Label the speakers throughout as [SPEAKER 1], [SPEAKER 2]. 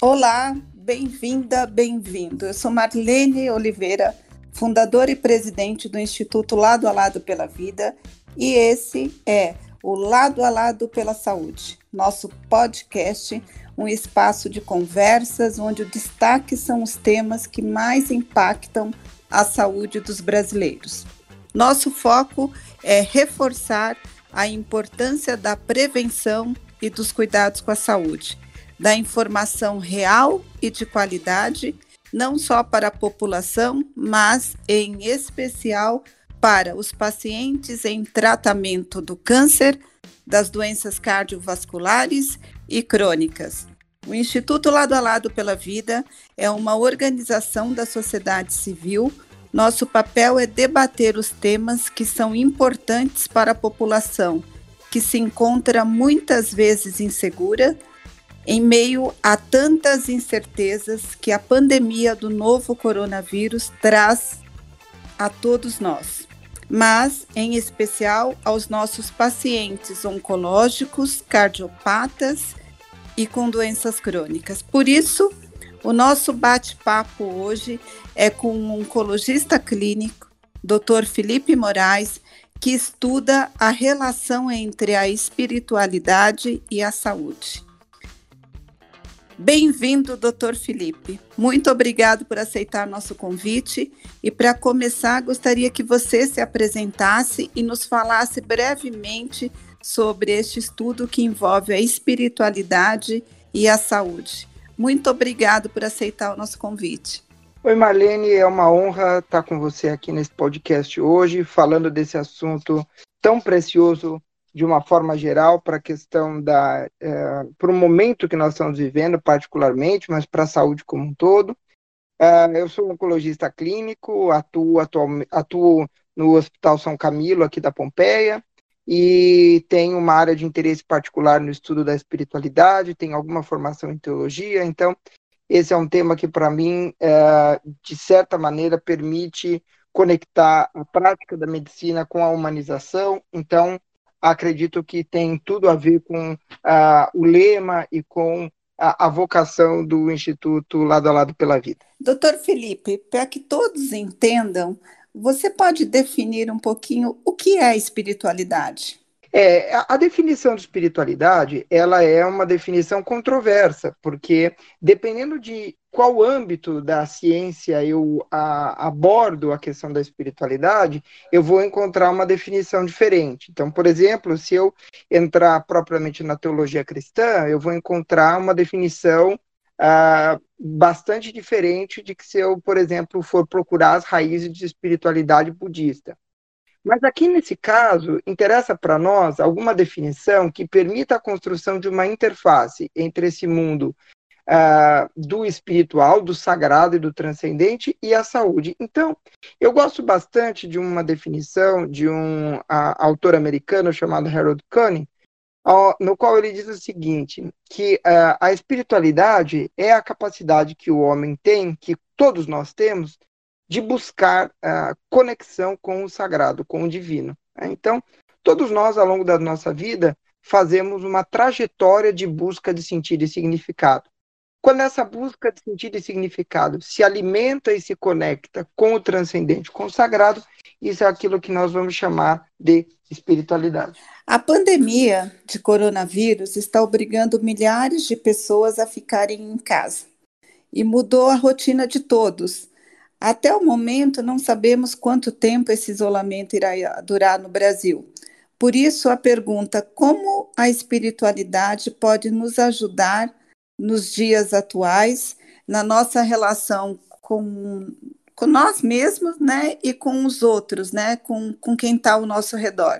[SPEAKER 1] Olá, bem-vinda, bem-vindo. Eu sou Marlene Oliveira, fundadora e presidente do Instituto Lado a Lado pela Vida, e esse é o Lado a Lado pela Saúde, nosso podcast, um espaço de conversas onde o destaque são os temas que mais impactam a saúde dos brasileiros. Nosso foco é reforçar a importância da prevenção e dos cuidados com a saúde, da informação real e de qualidade, não só para a população, mas em especial para os pacientes em tratamento do câncer, das doenças cardiovasculares e crônicas. O Instituto Lado a Lado pela Vida é uma organização da sociedade civil. Nosso papel é debater os temas que são importantes para a população, que se encontra muitas vezes insegura em meio a tantas incertezas que a pandemia do novo coronavírus traz a todos nós mas em especial aos nossos pacientes oncológicos, cardiopatas e com doenças crônicas. Por isso, o nosso bate-papo hoje é com um oncologista clínico, Dr. Felipe Moraes, que estuda a relação entre a espiritualidade e a saúde. Bem-vindo, doutor Felipe. Muito obrigado por aceitar nosso convite. E para começar, gostaria que você se apresentasse e nos falasse brevemente sobre este estudo que envolve a espiritualidade e a saúde. Muito obrigado por aceitar o nosso convite.
[SPEAKER 2] Oi, Marlene, é uma honra estar com você aqui nesse podcast hoje, falando desse assunto tão precioso de uma forma geral para a questão da é, para o momento que nós estamos vivendo particularmente, mas para a saúde como um todo. É, eu sou oncologista clínico, atuo, atuo, atuo no Hospital São Camilo aqui da Pompeia e tenho uma área de interesse particular no estudo da espiritualidade, tenho alguma formação em teologia, então esse é um tema que para mim é, de certa maneira permite conectar a prática da medicina com a humanização. Então acredito que tem tudo a ver com uh, o lema e com a, a, vocação do Instituto Lado a Lado pela Vida.
[SPEAKER 1] Doutor Felipe, para que todos entendam, você pode definir um pouquinho o que é espiritualidade?
[SPEAKER 2] É, a definição de espiritualidade, ela é uma definição controversa, porque dependendo de qual âmbito da ciência eu a, abordo a questão da espiritualidade, eu vou encontrar uma definição diferente. Então, por exemplo, se eu entrar propriamente na teologia cristã, eu vou encontrar uma definição ah, bastante diferente de que se eu, por exemplo, for procurar as raízes de espiritualidade budista. Mas aqui nesse caso, interessa para nós alguma definição que permita a construção de uma interface entre esse mundo uh, do espiritual, do sagrado e do transcendente e a saúde. Então, eu gosto bastante de uma definição de um uh, autor americano chamado Harold Kuhn, uh, no qual ele diz o seguinte, que a espiritualidade é a capacidade que o homem tem, que todos nós temos, de buscar a conexão com o sagrado, com o divino. Então, todos nós, ao longo da nossa vida, fazemos uma trajetória de busca de sentido e significado. Quando essa busca de sentido e significado se alimenta e se conecta com o transcendente, com o sagrado, isso é aquilo que nós vamos chamar de espiritualidade.
[SPEAKER 1] A pandemia de coronavírus está obrigando milhares de pessoas a ficarem em casa e mudou a rotina de todos. Até o momento, não sabemos quanto tempo esse isolamento irá durar no Brasil. Por isso, a pergunta: como a espiritualidade pode nos ajudar nos dias atuais, na nossa relação com, com nós mesmos, né, e com os outros, né, com, com quem está ao nosso redor.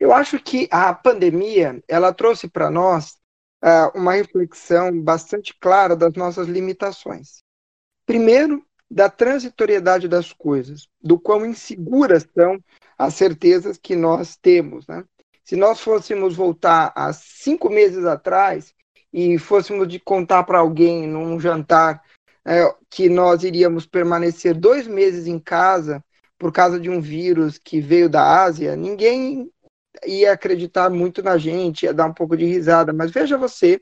[SPEAKER 2] Eu acho que a pandemia, ela trouxe para nós uh, uma reflexão bastante clara das nossas limitações. Primeiro, da transitoriedade das coisas, do quão inseguras são as certezas que nós temos, né? Se nós fôssemos voltar a cinco meses atrás, e fôssemos de contar para alguém num jantar é, que nós iríamos permanecer dois meses em casa por causa de um vírus que veio da Ásia, ninguém ia acreditar muito na gente, ia dar um pouco de risada. Mas veja você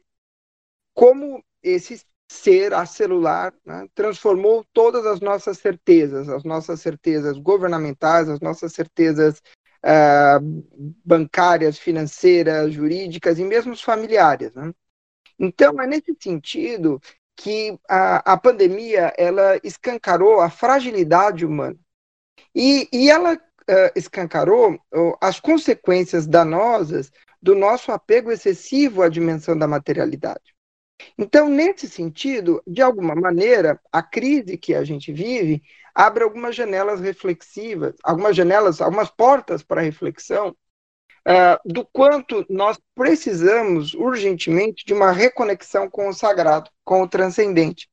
[SPEAKER 2] como esse ser acelular né, transformou todas as nossas certezas, as nossas certezas governamentais, as nossas certezas uh, bancárias, financeiras, jurídicas e mesmo familiares. Né? Então, é nesse sentido que a, a pandemia ela escancarou a fragilidade humana. E, e ela uh, escancarou uh, as consequências danosas do nosso apego excessivo à dimensão da materialidade. Então, nesse sentido, de alguma maneira, a crise que a gente vive abre algumas janelas reflexivas, algumas janelas, algumas portas para reflexão uh, do quanto nós precisamos urgentemente de uma reconexão com o sagrado, com o transcendente.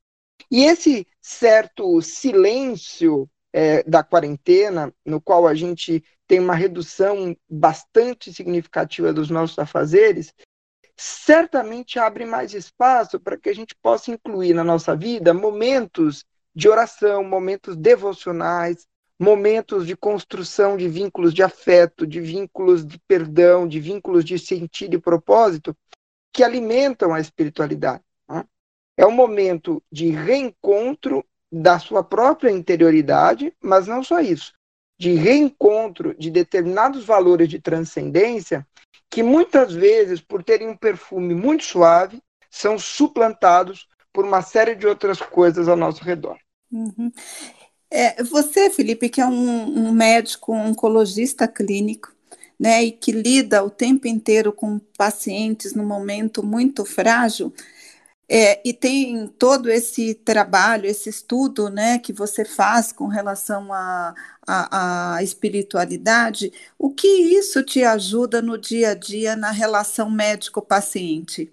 [SPEAKER 2] E esse certo silêncio é, da quarentena, no qual a gente tem uma redução bastante significativa dos nossos afazeres, certamente abre mais espaço para que a gente possa incluir na nossa vida momentos de oração, momentos devocionais, momentos de construção de vínculos de afeto, de vínculos de perdão, de vínculos de sentido e propósito que alimentam a espiritualidade. Né? É um momento de reencontro da sua própria interioridade, mas não só isso, de reencontro de determinados valores de transcendência que muitas vezes, por terem um perfume muito suave, são suplantados por uma série de outras coisas ao nosso redor.
[SPEAKER 1] Uhum. É, você, Felipe, que é um, um médico um oncologista clínico, né, e que lida o tempo inteiro com pacientes num momento muito frágil, é, e tem todo esse trabalho, esse estudo né, que você faz com relação à a, a, a, espiritualidade, o que isso te ajuda no dia a dia na relação médico-paciente?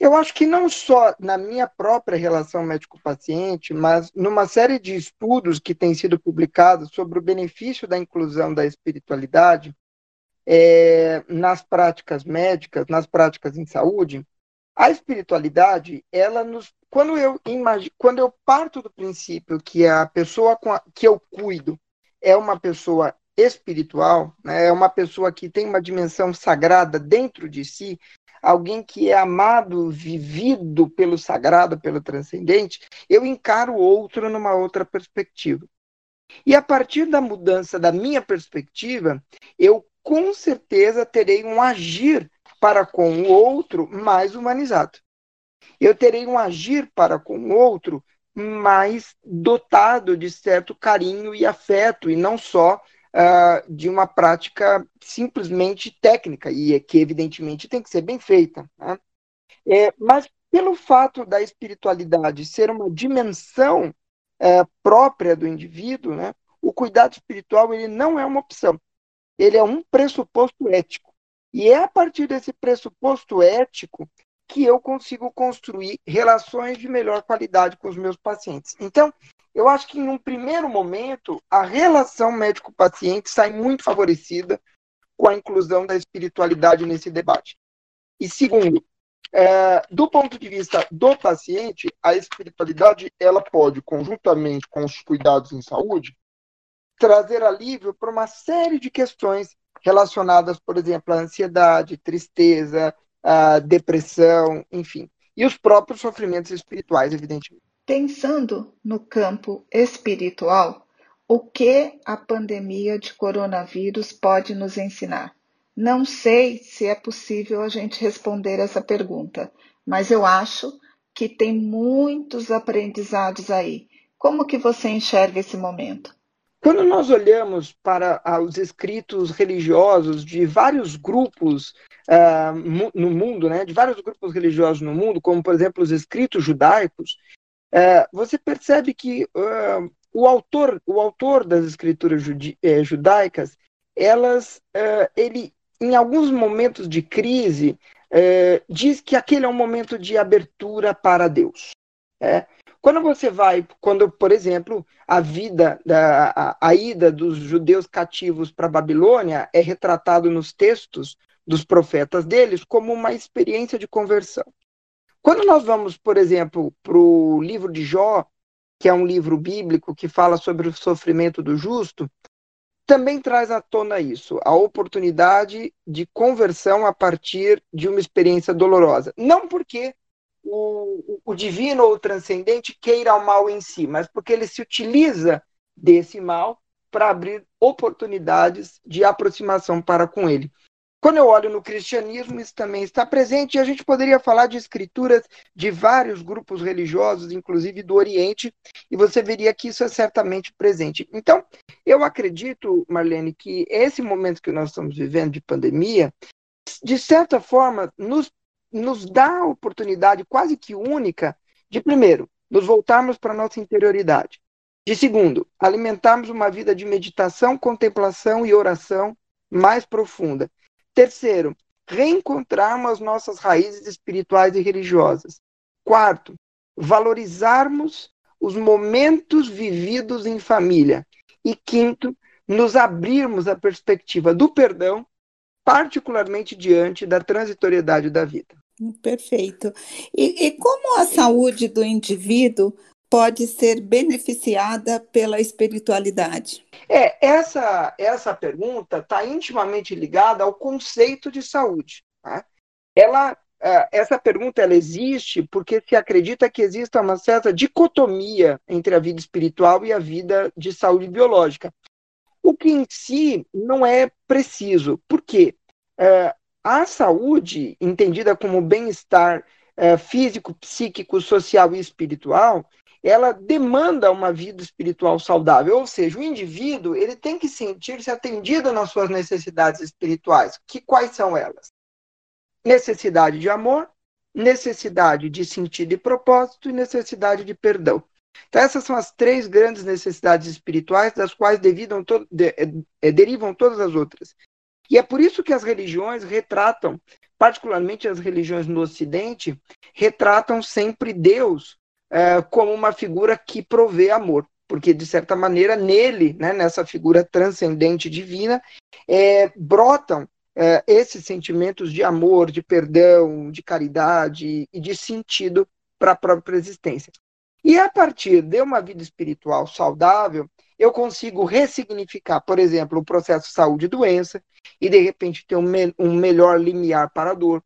[SPEAKER 2] Eu acho que não só na minha própria relação médico-paciente, mas numa série de estudos que têm sido publicados sobre o benefício da inclusão da espiritualidade é, nas práticas médicas, nas práticas em saúde, a espiritualidade, ela nos, quando eu imagino, quando eu parto do princípio que a pessoa a, que eu cuido é uma pessoa espiritual, né, é uma pessoa que tem uma dimensão sagrada dentro de si, alguém que é amado, vivido pelo sagrado, pelo transcendente, eu encaro o outro numa outra perspectiva. E a partir da mudança da minha perspectiva, eu com certeza terei um agir para com o outro mais humanizado. Eu terei um agir para com o outro mais dotado de certo carinho e afeto, e não só uh, de uma prática simplesmente técnica, e é que evidentemente tem que ser bem feita. Né? É, mas pelo fato da espiritualidade ser uma dimensão é, própria do indivíduo, né, o cuidado espiritual ele não é uma opção, ele é um pressuposto ético. E é a partir desse pressuposto ético que eu consigo construir relações de melhor qualidade com os meus pacientes. Então, eu acho que em um primeiro momento, a relação médico-paciente sai muito favorecida com a inclusão da espiritualidade nesse debate. E segundo, é, do ponto de vista do paciente, a espiritualidade ela pode, conjuntamente com os cuidados em saúde, trazer alívio para uma série de questões relacionadas, por exemplo, à ansiedade, tristeza, à depressão, enfim, e os próprios sofrimentos espirituais, evidentemente.
[SPEAKER 1] Pensando no campo espiritual, o que a pandemia de coronavírus pode nos ensinar? Não sei se é possível a gente responder essa pergunta, mas eu acho que tem muitos aprendizados aí. Como que você enxerga esse momento?
[SPEAKER 2] Quando nós olhamos para os escritos religiosos de vários grupos uh, no mundo, né, de vários grupos religiosos no mundo, como por exemplo os escritos judaicos, é, você percebe que uh, o, autor, o autor das escrituras eh, judaicas, elas, ele, em alguns momentos de crise, diz que aquele é um momento de abertura para Deus. É? Quando você vai, quando, por exemplo, a vida, da, a, a ida dos judeus cativos para Babilônia é retratado nos textos dos profetas deles como uma experiência de conversão. Quando nós vamos, por exemplo, para o livro de Jó, que é um livro bíblico que fala sobre o sofrimento do justo, também traz à tona isso, a oportunidade de conversão a partir de uma experiência dolorosa. Não porque o, o divino ou o transcendente queira o mal em si, mas porque ele se utiliza desse mal para abrir oportunidades de aproximação para com ele. Quando eu olho no cristianismo, isso também está presente, e a gente poderia falar de escrituras de vários grupos religiosos, inclusive do Oriente, e você veria que isso é certamente presente. Então, eu acredito, Marlene, que esse momento que nós estamos vivendo de pandemia, de certa forma, nos, nos dá a oportunidade quase que única de, primeiro, nos voltarmos para a nossa interioridade. De segundo, alimentarmos uma vida de meditação, contemplação e oração mais profunda. Terceiro, reencontrarmos as nossas raízes espirituais e religiosas. Quarto, valorizarmos os momentos vividos em família. E quinto, nos abrirmos à perspectiva do perdão, particularmente diante da transitoriedade da vida.
[SPEAKER 1] Perfeito. E, e como a saúde do indivíduo pode ser beneficiada pela espiritualidade?
[SPEAKER 2] É, essa, essa pergunta está intimamente ligada ao conceito de saúde. Tá? Ela, é, essa pergunta ela existe porque se acredita que exista uma certa dicotomia entre a vida espiritual e a vida de saúde biológica. O que em si não é preciso. Por quê? É, a saúde, entendida como bem-estar é, físico, psíquico, social e espiritual, ela demanda uma vida espiritual saudável, ou seja, o indivíduo ele tem que sentir-se atendido nas suas necessidades espirituais. Que quais são elas? Necessidade de amor, necessidade de sentido e propósito e necessidade de perdão. Então essas são as três grandes necessidades espirituais das quais devidam to de, é, derivam todas as outras. E é por isso que as religiões retratam, particularmente as religiões no Ocidente, retratam sempre Deus é, como uma figura que provê amor, porque de certa maneira nele, né, nessa figura transcendente divina, é, brotam é, esses sentimentos de amor, de perdão, de caridade e de sentido para a própria existência. E a partir de uma vida espiritual saudável, eu consigo ressignificar, por exemplo, o processo saúde e doença, e de repente ter um, me um melhor limiar para a dor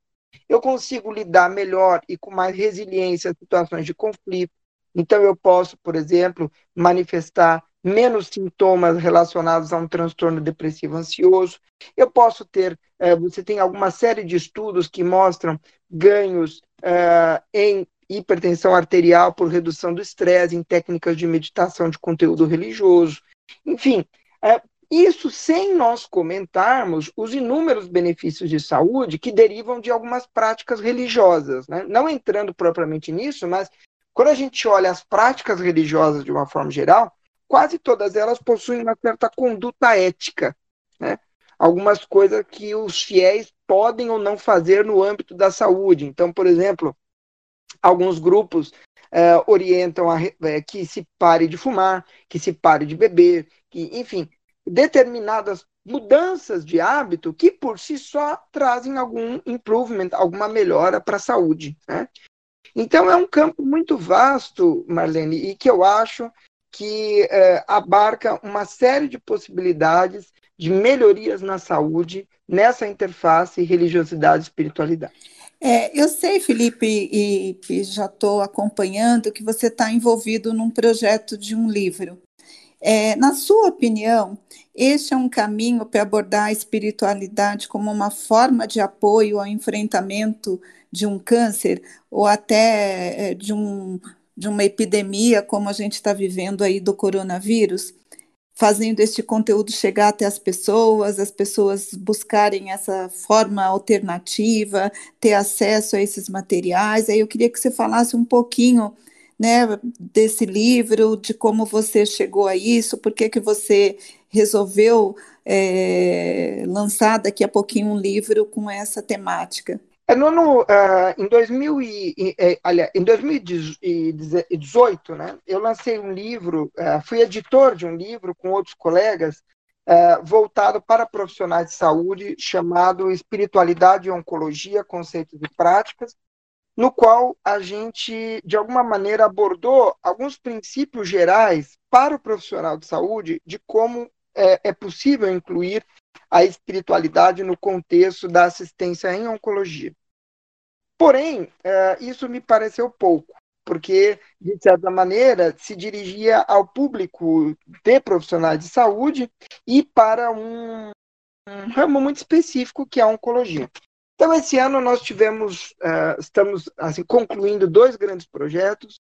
[SPEAKER 2] eu consigo lidar melhor e com mais resiliência em situações de conflito. Então, eu posso, por exemplo, manifestar menos sintomas relacionados a um transtorno depressivo ansioso. Eu posso ter, eh, você tem alguma série de estudos que mostram ganhos eh, em hipertensão arterial por redução do estresse, em técnicas de meditação de conteúdo religioso. Enfim, eh, isso sem nós comentarmos os inúmeros benefícios de saúde que derivam de algumas práticas religiosas. Né? Não entrando propriamente nisso, mas quando a gente olha as práticas religiosas de uma forma geral, quase todas elas possuem uma certa conduta ética. Né? Algumas coisas que os fiéis podem ou não fazer no âmbito da saúde. Então, por exemplo, alguns grupos eh, orientam a, eh, que se pare de fumar, que se pare de beber, que, enfim, determinadas mudanças de hábito que por si só trazem algum improvement, alguma melhora para a saúde. Né? Então é um campo muito vasto, Marlene, e que eu acho que é, abarca uma série de possibilidades de melhorias na saúde nessa interface religiosidade espiritualidade.
[SPEAKER 1] É, eu sei, Felipe, e, e já estou acompanhando que você está envolvido num projeto de um livro. É, na sua opinião, este é um caminho para abordar a espiritualidade como uma forma de apoio ao enfrentamento de um câncer ou até é, de, um, de uma epidemia como a gente está vivendo aí do coronavírus? Fazendo este conteúdo chegar até as pessoas, as pessoas buscarem essa forma alternativa, ter acesso a esses materiais. Aí eu queria que você falasse um pouquinho né, desse livro, de como você chegou a isso, por que, que você resolveu é, lançar daqui a pouquinho um livro com essa temática.
[SPEAKER 2] É, no ano, uh, em, 2000 e, é, aliás, em 2018, né, eu lancei um livro, uh, fui editor de um livro com outros colegas, uh, voltado para profissionais de saúde, chamado Espiritualidade e Oncologia, Conceitos e Práticas, no qual a gente, de alguma maneira, abordou alguns princípios gerais para o profissional de saúde de como é, é possível incluir a espiritualidade no contexto da assistência em oncologia. Porém, é, isso me pareceu pouco, porque, de certa maneira, se dirigia ao público de profissionais de saúde e para um, um ramo muito específico, que é a oncologia. Então, esse ano nós tivemos, uh, estamos assim, concluindo dois grandes projetos.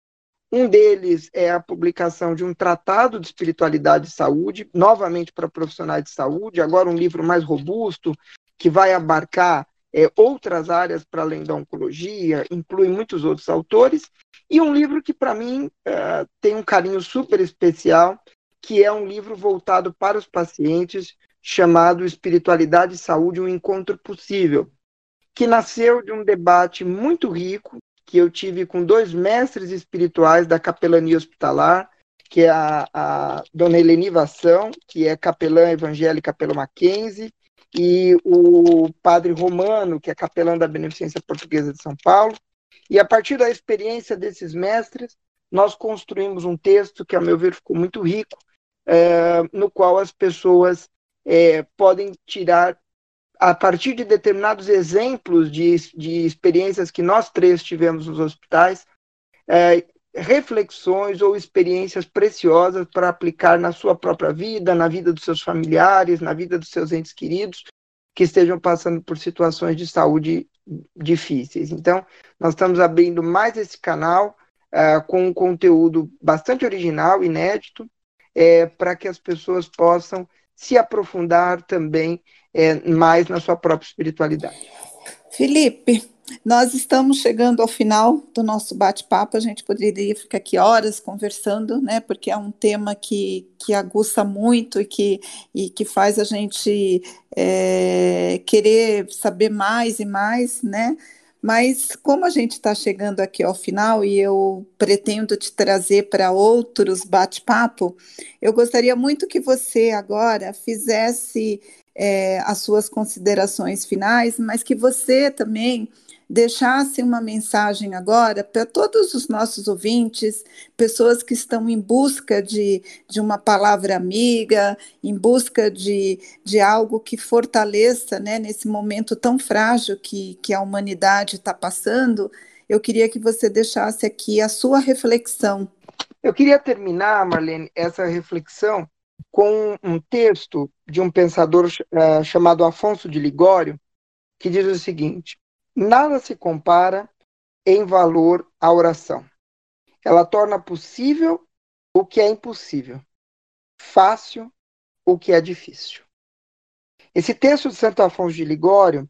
[SPEAKER 2] Um deles é a publicação de um tratado de espiritualidade e saúde, novamente para profissionais de saúde, agora um livro mais robusto, que vai abarcar é, outras áreas para além da oncologia, inclui muitos outros autores, e um livro que, para mim, uh, tem um carinho super especial, que é um livro voltado para os pacientes, chamado Espiritualidade e Saúde, um encontro possível, que nasceu de um debate muito rico que eu tive com dois mestres espirituais da capelania hospitalar, que é a, a dona Eleni Vação, que é capelã evangélica pelo Mackenzie, e o padre Romano, que é capelão da Beneficência Portuguesa de São Paulo. E a partir da experiência desses mestres, nós construímos um texto que, a meu ver, ficou muito rico, é, no qual as pessoas é, podem tirar a partir de determinados exemplos de, de experiências que nós três tivemos nos hospitais, é, reflexões ou experiências preciosas para aplicar na sua própria vida, na vida dos seus familiares, na vida dos seus entes queridos que estejam passando por situações de saúde difíceis. Então, nós estamos abrindo mais esse canal é, com um conteúdo bastante original, inédito, é, para que as pessoas possam se aprofundar também é, mais na sua própria espiritualidade.
[SPEAKER 1] Felipe, nós estamos chegando ao final do nosso bate-papo. A gente poderia ficar aqui horas conversando, né? Porque é um tema que, que aguça muito e que, e que faz a gente é, querer saber mais e mais, né? Mas como a gente está chegando aqui ao final e eu pretendo te trazer para outros bate-papo, eu gostaria muito que você agora fizesse é, as suas considerações finais, mas que você também deixasse uma mensagem agora para todos os nossos ouvintes, pessoas que estão em busca de, de uma palavra amiga, em busca de, de algo que fortaleça né, nesse momento tão frágil que, que a humanidade está passando. Eu queria que você deixasse aqui a sua reflexão.
[SPEAKER 2] Eu queria terminar, Marlene, essa reflexão com um texto de um pensador uh, chamado Afonso de Ligório, que diz o seguinte: Nada se compara em valor à oração. Ela torna possível o que é impossível, fácil o que é difícil. Esse texto de Santo Afonso de Ligório,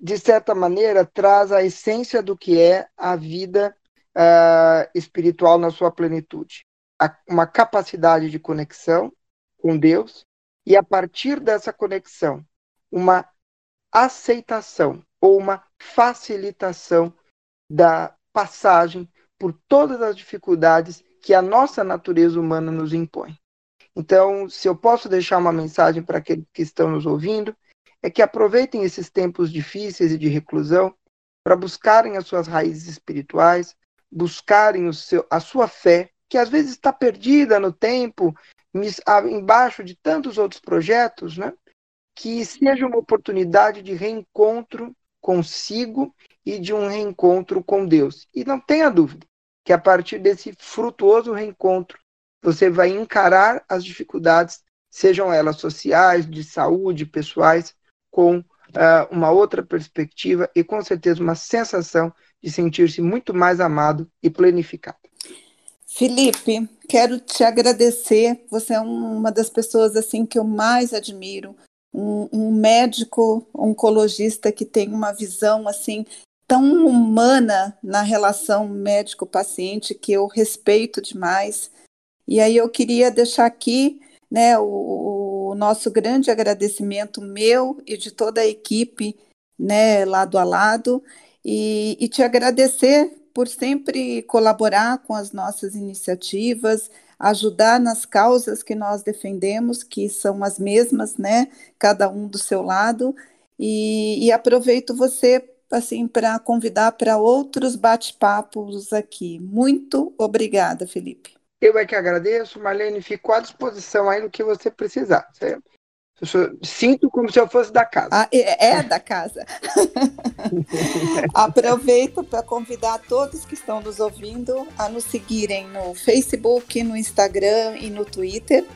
[SPEAKER 2] de certa maneira, traz a essência do que é a vida uh, espiritual na sua plenitude. Uma capacidade de conexão com Deus e, a partir dessa conexão, uma aceitação ou uma facilitação da passagem por todas as dificuldades que a nossa natureza humana nos impõe. Então, se eu posso deixar uma mensagem para aqueles que estão nos ouvindo, é que aproveitem esses tempos difíceis e de reclusão para buscarem as suas raízes espirituais, buscarem seu, a sua fé, que às vezes está perdida no tempo, embaixo de tantos outros projetos, né? que seja uma oportunidade de reencontro consigo e de um reencontro com Deus. E não tenha dúvida que a partir desse frutuoso reencontro, você vai encarar as dificuldades, sejam elas sociais, de saúde, pessoais, com uh, uma outra perspectiva e com certeza uma sensação de sentir-se muito mais amado e planificado.
[SPEAKER 1] Felipe, quero te agradecer. Você é uma das pessoas assim que eu mais admiro. Um, um médico oncologista que tem uma visão assim tão humana na relação médico-paciente que eu respeito demais. E aí eu queria deixar aqui né, o, o, nosso grande agradecimento meu e de toda a equipe né, lado a lado e, e te agradecer por sempre colaborar com as nossas iniciativas, ajudar nas causas que nós defendemos, que são as mesmas, né? Cada um do seu lado. E, e aproveito você assim para convidar para outros bate-papos aqui. Muito obrigada, Felipe.
[SPEAKER 2] Eu é que agradeço, Marlene, fico à disposição aí no que você precisar. Certo? Eu sinto como se eu fosse da casa.
[SPEAKER 1] Ah, é, é da casa. Aproveito para convidar todos que estão nos ouvindo a nos seguirem no Facebook, no Instagram e no Twitter.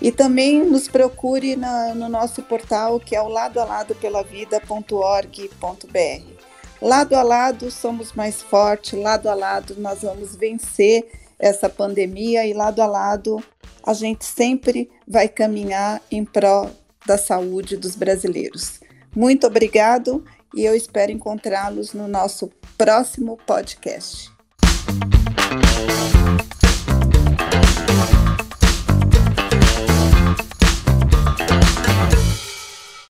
[SPEAKER 1] E também nos procure na, no nosso portal que é o ladoaladopelavida.org.br. Lado a lado somos mais fortes, lado a lado nós vamos vencer essa pandemia e lado a lado a gente sempre vai caminhar em prol da saúde dos brasileiros. Muito obrigado e eu espero encontrá-los no nosso próximo podcast.